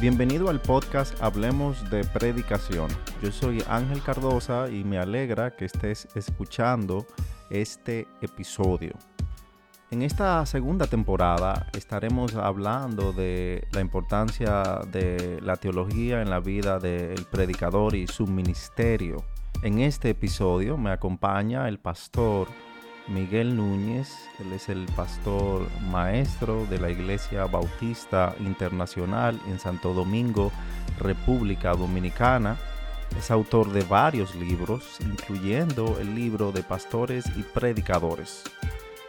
Bienvenido al podcast Hablemos de Predicación. Yo soy Ángel Cardosa y me alegra que estés escuchando este episodio. En esta segunda temporada estaremos hablando de la importancia de la teología en la vida del predicador y su ministerio. En este episodio me acompaña el pastor Miguel Núñez, él es el pastor maestro de la Iglesia Bautista Internacional en Santo Domingo, República Dominicana. Es autor de varios libros, incluyendo el libro de pastores y predicadores.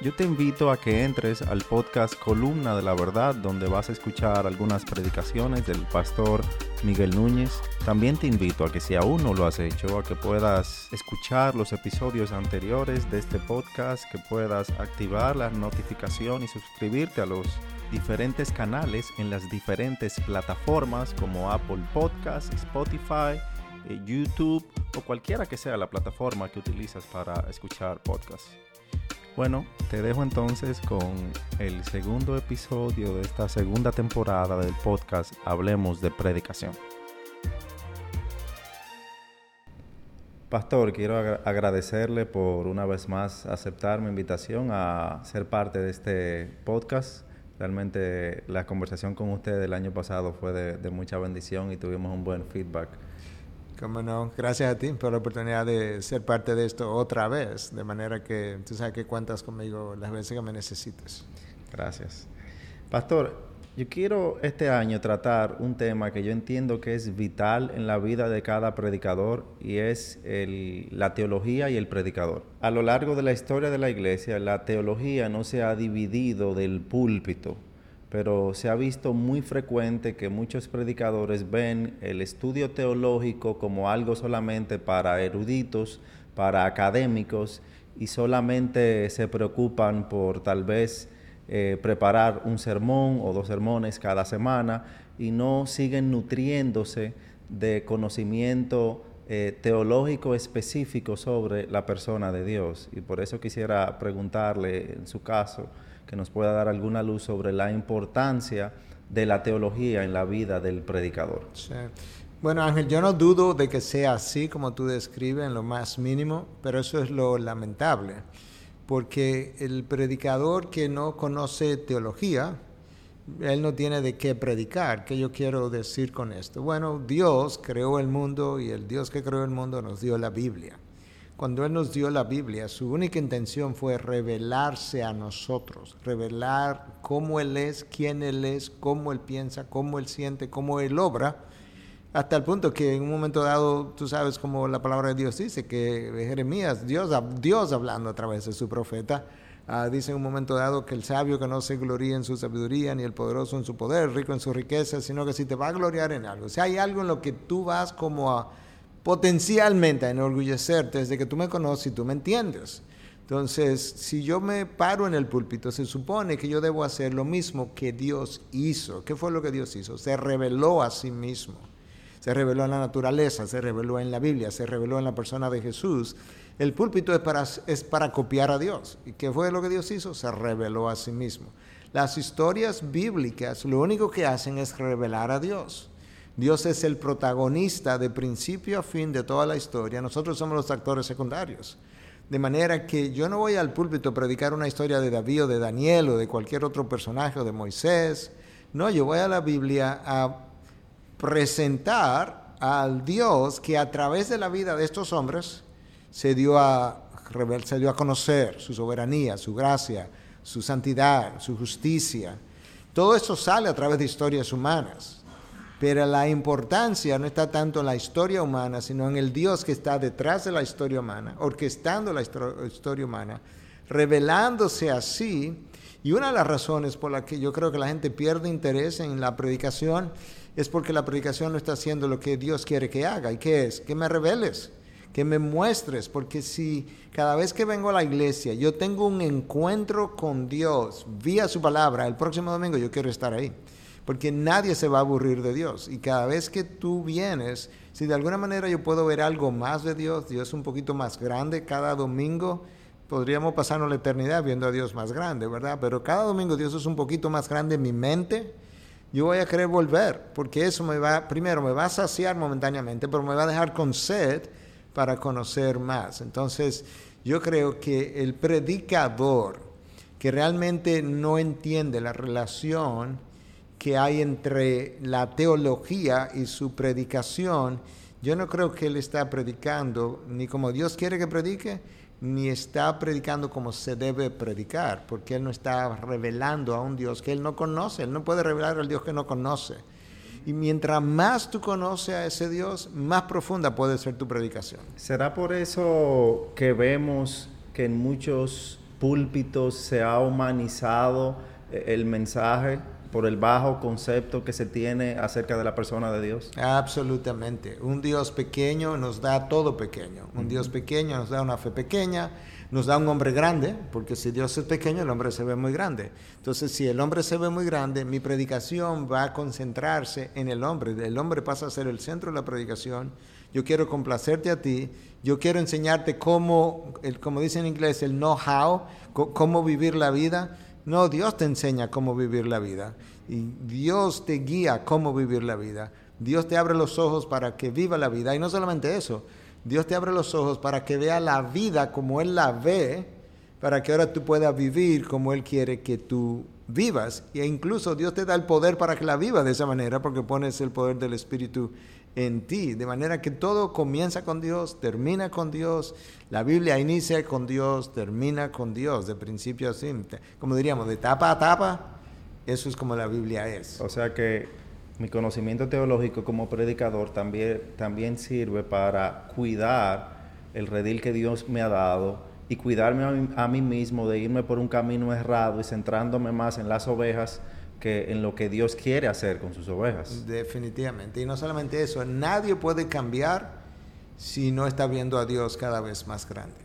Yo te invito a que entres al podcast Columna de la Verdad, donde vas a escuchar algunas predicaciones del pastor Miguel Núñez. También te invito a que si aún no lo has hecho, a que puedas escuchar los episodios anteriores de este podcast, que puedas activar la notificación y suscribirte a los diferentes canales en las diferentes plataformas como Apple Podcasts, Spotify, eh, YouTube o cualquiera que sea la plataforma que utilizas para escuchar podcasts. Bueno, te dejo entonces con el segundo episodio de esta segunda temporada del podcast Hablemos de Predicación. Pastor, quiero agradecerle por una vez más aceptar mi invitación a ser parte de este podcast. Realmente la conversación con usted el año pasado fue de, de mucha bendición y tuvimos un buen feedback. Cómo no, gracias a ti por la oportunidad de ser parte de esto otra vez, de manera que tú sabes que cuentas conmigo las veces que me necesites. Gracias. Pastor, yo quiero este año tratar un tema que yo entiendo que es vital en la vida de cada predicador y es la teología y el predicador. A lo largo de la historia de la iglesia, la teología no se ha dividido del púlpito pero se ha visto muy frecuente que muchos predicadores ven el estudio teológico como algo solamente para eruditos, para académicos, y solamente se preocupan por tal vez eh, preparar un sermón o dos sermones cada semana y no siguen nutriéndose de conocimiento eh, teológico específico sobre la persona de Dios. Y por eso quisiera preguntarle en su caso, que nos pueda dar alguna luz sobre la importancia de la teología en la vida del predicador. Bueno, Ángel, yo no dudo de que sea así como tú describes en lo más mínimo, pero eso es lo lamentable, porque el predicador que no conoce teología, él no tiene de qué predicar. ¿Qué yo quiero decir con esto? Bueno, Dios creó el mundo y el Dios que creó el mundo nos dio la Biblia. Cuando Él nos dio la Biblia, su única intención fue revelarse a nosotros, revelar cómo Él es, quién Él es, cómo Él piensa, cómo Él siente, cómo Él obra, hasta el punto que en un momento dado, tú sabes como la palabra de Dios dice, que Jeremías, Dios, Dios hablando a través de su profeta, ah, dice en un momento dado que el sabio que no se gloría en su sabiduría, ni el poderoso en su poder, rico en su riqueza, sino que si te va a gloriar en algo, si hay algo en lo que tú vas como a potencialmente a enorgullecerte desde que tú me conoces y tú me entiendes. Entonces, si yo me paro en el púlpito, se supone que yo debo hacer lo mismo que Dios hizo. ¿Qué fue lo que Dios hizo? Se reveló a sí mismo. Se reveló en la naturaleza, se reveló en la Biblia, se reveló en la persona de Jesús. El púlpito es para, es para copiar a Dios. ¿Y qué fue lo que Dios hizo? Se reveló a sí mismo. Las historias bíblicas lo único que hacen es revelar a Dios. Dios es el protagonista de principio a fin de toda la historia. Nosotros somos los actores secundarios. De manera que yo no voy al púlpito a predicar una historia de David o de Daniel o de cualquier otro personaje o de Moisés. No, yo voy a la Biblia a presentar al Dios que a través de la vida de estos hombres se dio a, se dio a conocer su soberanía, su gracia, su santidad, su justicia. Todo eso sale a través de historias humanas. Pero la importancia no está tanto en la historia humana, sino en el Dios que está detrás de la historia humana, orquestando la historia humana, revelándose así. Y una de las razones por las que yo creo que la gente pierde interés en la predicación es porque la predicación no está haciendo lo que Dios quiere que haga. ¿Y qué es? Que me reveles, que me muestres, porque si cada vez que vengo a la iglesia yo tengo un encuentro con Dios vía su palabra, el próximo domingo yo quiero estar ahí porque nadie se va a aburrir de Dios. Y cada vez que tú vienes, si de alguna manera yo puedo ver algo más de Dios, Dios es un poquito más grande cada domingo, podríamos pasarnos la eternidad viendo a Dios más grande, ¿verdad? Pero cada domingo Dios es un poquito más grande en mi mente, yo voy a querer volver, porque eso me va, primero me va a saciar momentáneamente, pero me va a dejar con sed para conocer más. Entonces, yo creo que el predicador que realmente no entiende la relación que hay entre la teología y su predicación, yo no creo que él está predicando ni como Dios quiere que predique, ni está predicando como se debe predicar, porque Él no está revelando a un Dios que Él no conoce, Él no puede revelar al Dios que no conoce. Y mientras más tú conoces a ese Dios, más profunda puede ser tu predicación. ¿Será por eso que vemos que en muchos púlpitos se ha humanizado eh, el mensaje? Por el bajo concepto que se tiene acerca de la persona de Dios? Absolutamente. Un Dios pequeño nos da todo pequeño. Un Dios pequeño nos da una fe pequeña, nos da un hombre grande, porque si Dios es pequeño, el hombre se ve muy grande. Entonces, si el hombre se ve muy grande, mi predicación va a concentrarse en el hombre. El hombre pasa a ser el centro de la predicación. Yo quiero complacerte a ti. Yo quiero enseñarte cómo, el, como dice en inglés, el know-how, cómo vivir la vida no, Dios te enseña cómo vivir la vida y Dios te guía cómo vivir la vida. Dios te abre los ojos para que viva la vida y no solamente eso, Dios te abre los ojos para que vea la vida como Él la ve, para que ahora tú puedas vivir como Él quiere que tú vivas. E incluso Dios te da el poder para que la viva de esa manera, porque pones el poder del Espíritu en ti. De manera que todo comienza con Dios, termina con Dios. La Biblia inicia con Dios, termina con Dios, de principio a fin. Como diríamos, de tapa a tapa, eso es como la Biblia es. O sea que mi conocimiento teológico como predicador también, también sirve para cuidar el redil que Dios me ha dado y cuidarme a mí, a mí mismo de irme por un camino errado y centrándome más en las ovejas que en lo que Dios quiere hacer con sus ovejas. Definitivamente. Y no solamente eso, nadie puede cambiar si no está viendo a Dios cada vez más grande.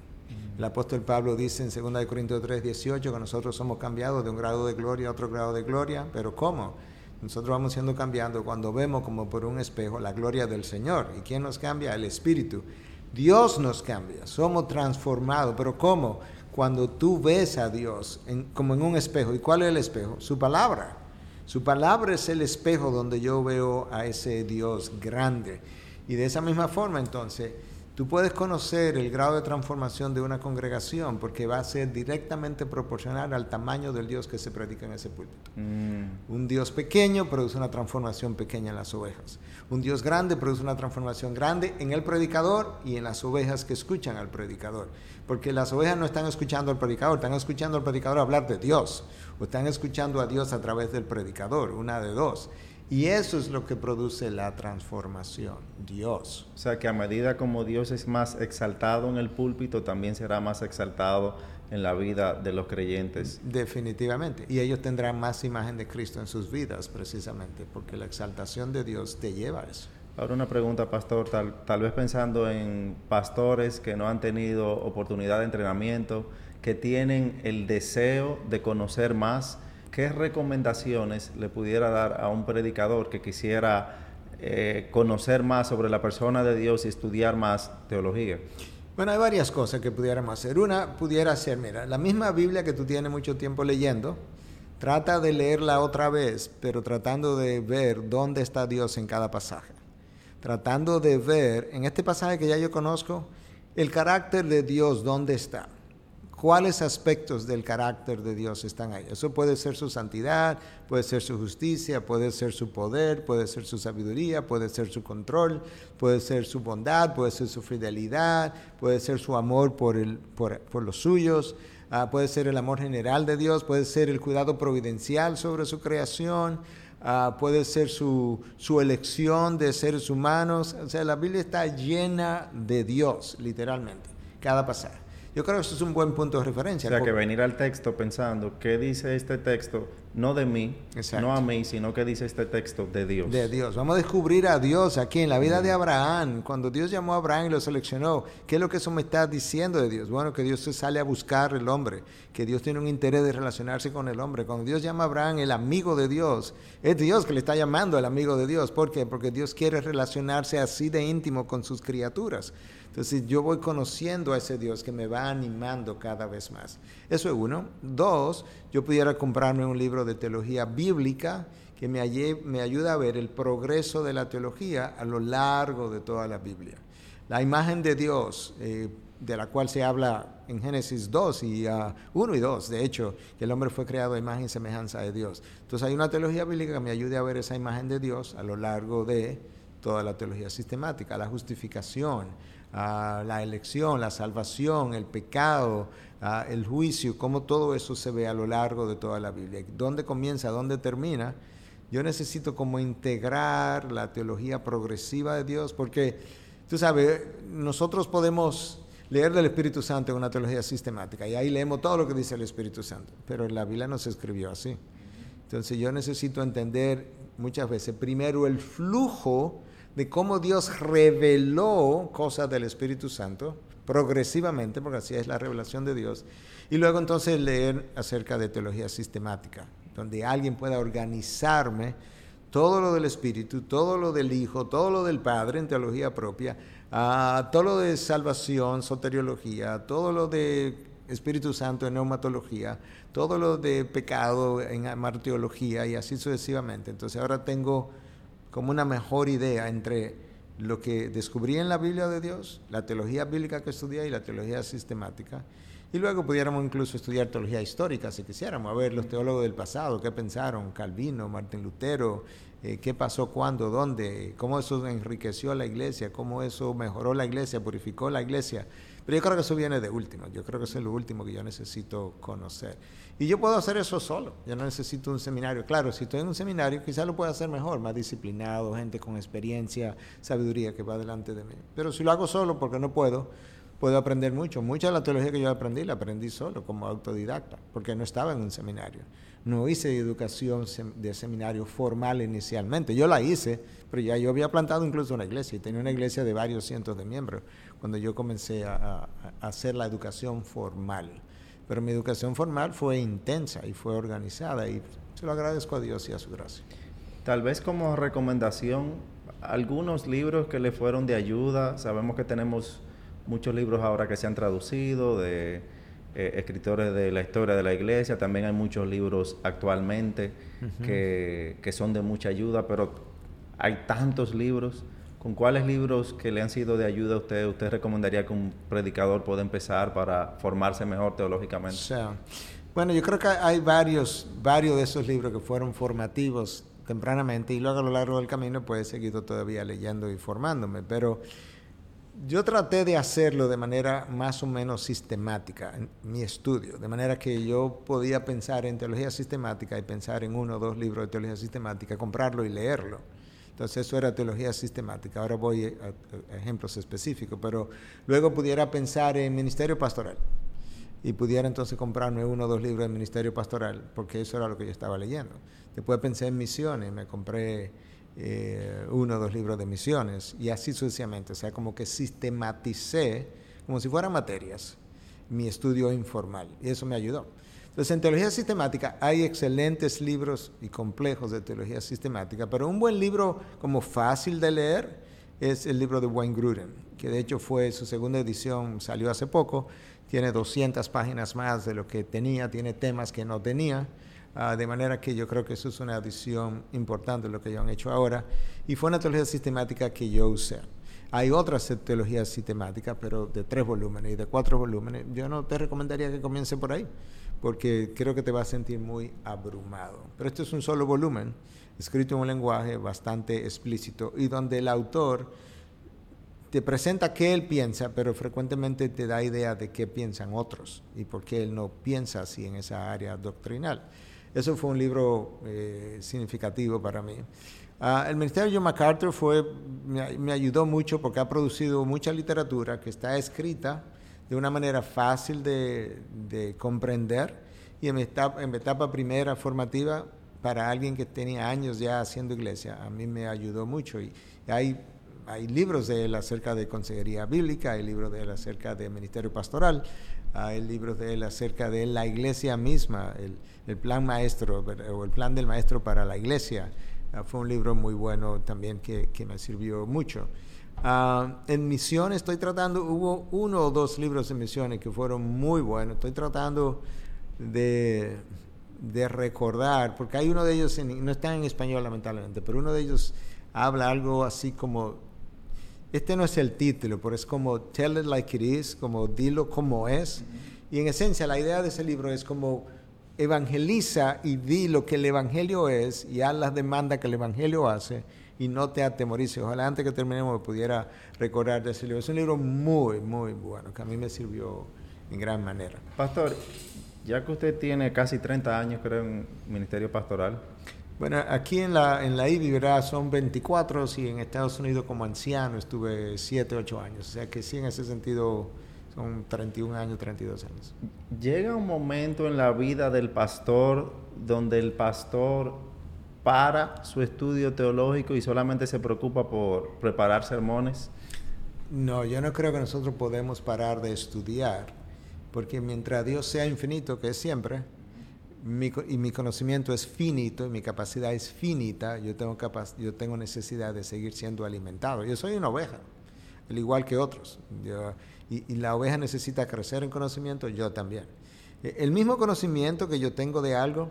El apóstol Pablo dice en 2 Corintios 3, 18 que nosotros somos cambiados de un grado de gloria a otro grado de gloria, pero ¿cómo? Nosotros vamos siendo cambiando cuando vemos como por un espejo la gloria del Señor. ¿Y quién nos cambia? El Espíritu. Dios nos cambia, somos transformados, pero ¿cómo? Cuando tú ves a Dios como en un espejo. ¿Y cuál es el espejo? Su palabra. Su palabra es el espejo donde yo veo a ese Dios grande. Y de esa misma forma, entonces, tú puedes conocer el grado de transformación de una congregación porque va a ser directamente proporcional al tamaño del Dios que se predica en ese púlpito. Mm. Un Dios pequeño produce una transformación pequeña en las ovejas. Un Dios grande produce una transformación grande en el predicador y en las ovejas que escuchan al predicador. Porque las ovejas no están escuchando al predicador, están escuchando al predicador hablar de Dios o están escuchando a Dios a través del predicador, una de dos. Y eso es lo que produce la transformación, Dios. O sea que a medida como Dios es más exaltado en el púlpito, también será más exaltado en la vida de los creyentes. Definitivamente. Y ellos tendrán más imagen de Cristo en sus vidas, precisamente, porque la exaltación de Dios te lleva a eso. Ahora una pregunta, pastor, tal, tal vez pensando en pastores que no han tenido oportunidad de entrenamiento, que tienen el deseo de conocer más, ¿qué recomendaciones le pudiera dar a un predicador que quisiera eh, conocer más sobre la persona de Dios y estudiar más teología? Bueno, hay varias cosas que pudiéramos hacer. Una pudiera ser, mira, la misma Biblia que tú tienes mucho tiempo leyendo, trata de leerla otra vez, pero tratando de ver dónde está Dios en cada pasaje. Tratando de ver, en este pasaje que ya yo conozco, el carácter de Dios, dónde está cuáles aspectos del carácter de Dios están ahí. Eso puede ser su santidad, puede ser su justicia, puede ser su poder, puede ser su sabiduría, puede ser su control, puede ser su bondad, puede ser su fidelidad, puede ser su amor por, el, por, los suyos, ah, puede ser el amor general de Dios, puede ser el cuidado providencial sobre su creación. Ah, puede ser su, su elección de seres humanos. O sea, la Biblia está llena de Dios, literalmente, cada pasaje. Yo creo que eso es un buen punto de referencia. O sea, que venir al texto pensando, ¿qué dice este texto? No de mí, no a mí, sino que dice este texto de Dios. De Dios. Vamos a descubrir a Dios aquí en la vida de Abraham. Cuando Dios llamó a Abraham y lo seleccionó, ¿qué es lo que eso me está diciendo de Dios? Bueno, que Dios se sale a buscar el hombre, que Dios tiene un interés de relacionarse con el hombre. Cuando Dios llama a Abraham el amigo de Dios, es Dios que le está llamando el amigo de Dios. ¿Por qué? Porque Dios quiere relacionarse así de íntimo con sus criaturas. Entonces yo voy conociendo a ese Dios que me va animando cada vez más. Eso es uno. Dos, yo pudiera comprarme un libro de teología bíblica que me, me ayuda a ver el progreso de la teología a lo largo de toda la Biblia. La imagen de Dios, eh, de la cual se habla en Génesis 2 y 1 y 2, de hecho, que el hombre fue creado a imagen y semejanza de Dios. Entonces hay una teología bíblica que me ayude a ver esa imagen de Dios a lo largo de toda la teología sistemática, la justificación, la elección, la salvación, el pecado, el juicio, cómo todo eso se ve a lo largo de toda la Biblia. ¿Dónde comienza? ¿Dónde termina? Yo necesito como integrar la teología progresiva de Dios, porque tú sabes, nosotros podemos leer del Espíritu Santo en una teología sistemática y ahí leemos todo lo que dice el Espíritu Santo, pero la Biblia no se escribió así. Entonces yo necesito entender muchas veces primero el flujo de cómo Dios reveló cosas del Espíritu Santo progresivamente, porque así es la revelación de Dios, y luego entonces leer acerca de teología sistemática, donde alguien pueda organizarme todo lo del Espíritu, todo lo del Hijo, todo lo del Padre en teología propia, todo lo de salvación, soteriología, todo lo de Espíritu Santo en neumatología, todo lo de pecado en martiología y así sucesivamente. Entonces ahora tengo como una mejor idea entre lo que descubrí en la Biblia de Dios, la teología bíblica que estudié y la teología sistemática. Y luego pudiéramos incluso estudiar teología histórica si quisiéramos, a ver los teólogos del pasado, qué pensaron, Calvino, Martín Lutero, eh, qué pasó, cuándo, dónde, cómo eso enriqueció la iglesia, cómo eso mejoró la iglesia, purificó la iglesia. Pero yo creo que eso viene de último, yo creo que eso es lo último que yo necesito conocer. Y yo puedo hacer eso solo, yo no necesito un seminario. Claro, si estoy en un seminario quizás lo pueda hacer mejor, más disciplinado, gente con experiencia, sabiduría que va delante de mí. Pero si lo hago solo porque no puedo, puedo aprender mucho. Mucha de la teología que yo aprendí la aprendí solo como autodidacta, porque no estaba en un seminario. No hice educación de seminario formal inicialmente. Yo la hice, pero ya yo había plantado incluso una iglesia y tenía una iglesia de varios cientos de miembros cuando yo comencé a, hacer la educación formal. Pero mi educación formal fue intensa y fue organizada y se lo agradezco a Dios y a su gracia. Tal vez como recomendación, algunos libros que le fueron de ayuda, sabemos que tenemos muchos libros ahora que se han traducido de eh, escritores de la historia de la iglesia, también hay muchos libros actualmente que, que son de mucha ayuda, pero hay tantos libros. ¿Con cuáles libros que le han sido de ayuda a usted, usted recomendaría que un predicador pueda empezar para formarse mejor teológicamente? bueno, yo creo que hay varios, varios de esos libros que fueron formativos tempranamente y luego a lo largo del camino pues he seguido todavía leyendo y formándome, pero yo traté de hacerlo de manera más o menos sistemática en mi estudio, de manera que yo podía pensar en teología sistemática y pensar en uno o dos libros de teología sistemática, comprarlo y leerlo entonces eso era teología sistemática. Ahora voy a, ejemplos específicos, pero luego pudiera pensar en ministerio pastoral y pudiera entonces comprarme uno o dos libros de ministerio pastoral, porque eso era lo que yo estaba leyendo. Después pensé en misiones, me compré eh, uno o dos libros de misiones y así sucesivamente. O sea, como que sistematicé, como si fueran materias, mi estudio informal y eso me ayudó. Entonces, en teología sistemática hay excelentes libros y complejos de teología sistemática, pero un buen libro como fácil de leer es el libro de Wayne Gruden, que de hecho fue su segunda edición, salió hace poco, tiene 200 páginas más de lo que tenía, tiene temas que no tenía, ah, de manera que yo creo que eso es una edición importante lo que ellos han hecho ahora, y fue una teología sistemática que yo usé. Hay otras teologías sistemáticas, pero de tres volúmenes y de cuatro volúmenes. Yo no te recomendaría que comience por ahí porque creo que te vas a sentir muy abrumado. Pero este es un solo volumen, escrito en un lenguaje bastante explícito y donde el autor te presenta qué él piensa, pero frecuentemente te da idea de qué piensan otros y por qué él no piensa así en esa área doctrinal. Eso fue un libro eh, significativo para mí. Ah, el Ministerio de John MacArthur fue, me, ayudó mucho porque ha producido mucha literatura que está escrita de una manera fácil de, comprender y en mi, etapa, en etapa primera formativa para alguien que tenía años ya haciendo iglesia, a mí me ayudó mucho y hay, hay libros de acerca de consejería bíblica, hay libros de acerca de ministerio pastoral, hay libros de él acerca de la iglesia misma, el, el plan maestro o el plan del maestro para la iglesia. Ah, fue un libro muy bueno también que, que me sirvió mucho. Ah, en misiones estoy tratando, hubo uno o dos libros de misiones que fueron muy buenos. Estoy tratando de, de recordar, porque hay uno de ellos, no está en español lamentablemente, pero uno de ellos habla algo así como, este no es el título, pero es como tell it like it is, como dilo como es. Y en esencia la idea de ese libro es como evangeliza y di lo que el Evangelio es y haz las demandas que el Evangelio hace y no te atemorices. Ojalá antes que terminemos pudiera recordar de ese libro. Es un libro muy, muy bueno, que a mí me sirvió en gran manera. Pastor, ya que usted tiene casi 30 años, creo, en Ministerio Pastoral. Bueno, aquí en la, en la IBI, ¿verdad? Son 24 y en Estados Unidos como anciano estuve 7, 8 años. O sea que sí, en ese sentido son 31 años, 32 años. Llega un momento en la vida del pastor donde el pastor para su estudio teológico y solamente se preocupa por preparar sermones. No, yo no creo que nosotros podemos parar de estudiar porque mientras Dios sea infinito, que es siempre, y mi conocimiento es finito y mi capacidad es finita, yo tengo, yo tengo necesidad de seguir siendo alimentado. Yo soy una oveja, al igual que otros. y, la oveja necesita crecer en conocimiento, yo también. E, el mismo conocimiento que yo tengo de algo,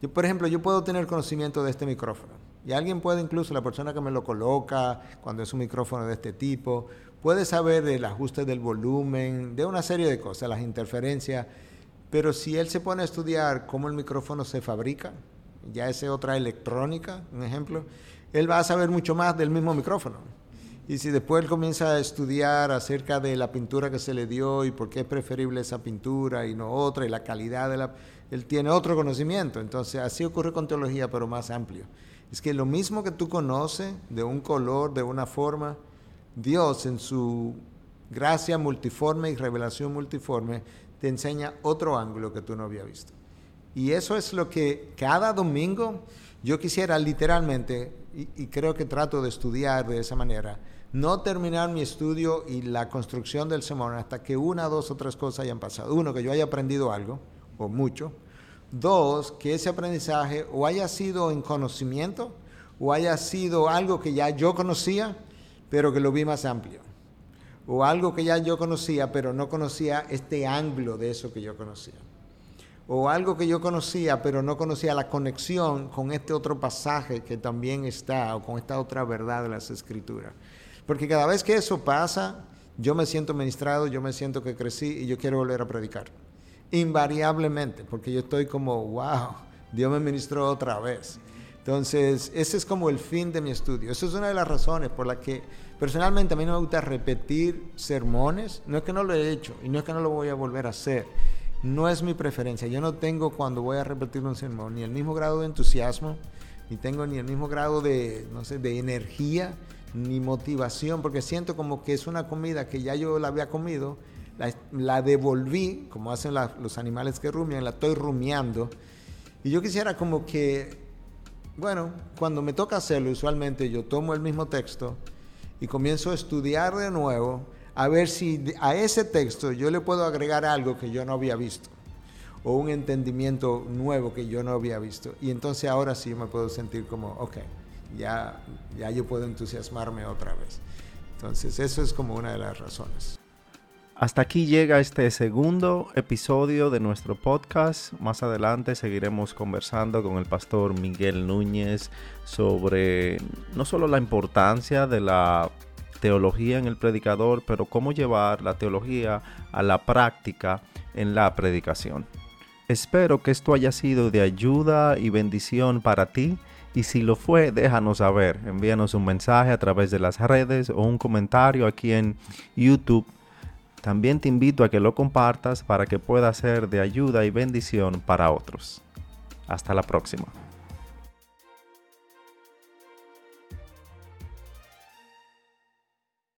yo, por ejemplo, yo puedo tener conocimiento de este micrófono. Y alguien puede, incluso la persona que me lo coloca, cuando es un micrófono de este tipo, puede saber del ajuste del volumen, de una serie de cosas, las interferencias, pero si él se pone a estudiar cómo el micrófono se fabrica, ya es otra electrónica, un ejemplo, él va a saber mucho más del mismo micrófono. Y si después él comienza a estudiar acerca de la pintura que se le dio y por qué es preferible esa pintura y no otra, y la calidad de la... Él tiene otro conocimiento. Entonces, así ocurre con teología, pero más amplio. Es que lo mismo que tú conoces de un color, de una forma, Dios en su gracia multiforme y revelación multiforme te enseña otro ángulo que tú no habías visto. Y eso es lo que cada domingo yo quisiera literalmente, y, creo que trato de estudiar de esa manera, no terminar mi estudio y la construcción del sermón hasta que una, dos o tres cosas hayan pasado. Uno, que yo haya aprendido algo, o mucho. Dos, que ese aprendizaje o haya sido en conocimiento, o haya sido algo que ya yo conocía, pero que lo vi más amplio. O algo que ya yo conocía, pero no conocía este ángulo de eso que yo conocía. O algo que yo conocía, pero no conocía la conexión con este otro pasaje que también está, o con esta otra verdad de las escrituras. Porque cada vez que eso pasa, yo me siento ministrado, yo me siento que crecí y yo quiero volver a predicar. Invariablemente, porque yo estoy como, wow, Dios me ministró otra vez. Entonces, ese es como el fin de mi estudio. Esa es una de las razones por las que personalmente a mí no me gusta repetir sermones. No es que no lo he hecho y no es que no lo voy a volver a hacer. No es mi preferencia. Yo no tengo cuando voy a repetir un sermón ni el mismo grado de entusiasmo, ni tengo ni el mismo grado de, no sé, de energía, ni motivación, porque siento como que es una comida que ya yo la había comido, la, devolví, como hacen los animales que rumian, la estoy rumiando. Y yo quisiera como que bueno, cuando me toca hacerlo, usualmente yo tomo el mismo texto y comienzo a estudiar de nuevo a ver si a ese texto yo le puedo agregar algo que yo no había visto o un entendimiento nuevo que yo no había visto. Y entonces ahora sí me puedo sentir como, ok, ya, ya yo puedo entusiasmarme otra vez. Entonces eso es como una de las razones. Hasta aquí llega este segundo episodio de nuestro podcast. Más adelante seguiremos conversando con el pastor Miguel Núñez sobre no solo la importancia de la teología en el predicador, pero cómo llevar la teología a la práctica en la predicación. Espero que esto haya sido de ayuda y bendición para ti. Y si lo fue, déjanos saber. Envíanos un mensaje a través de las redes o un comentario aquí en YouTube también te invito a que lo compartas para que pueda ser de ayuda y bendición para otros. Hasta la próxima.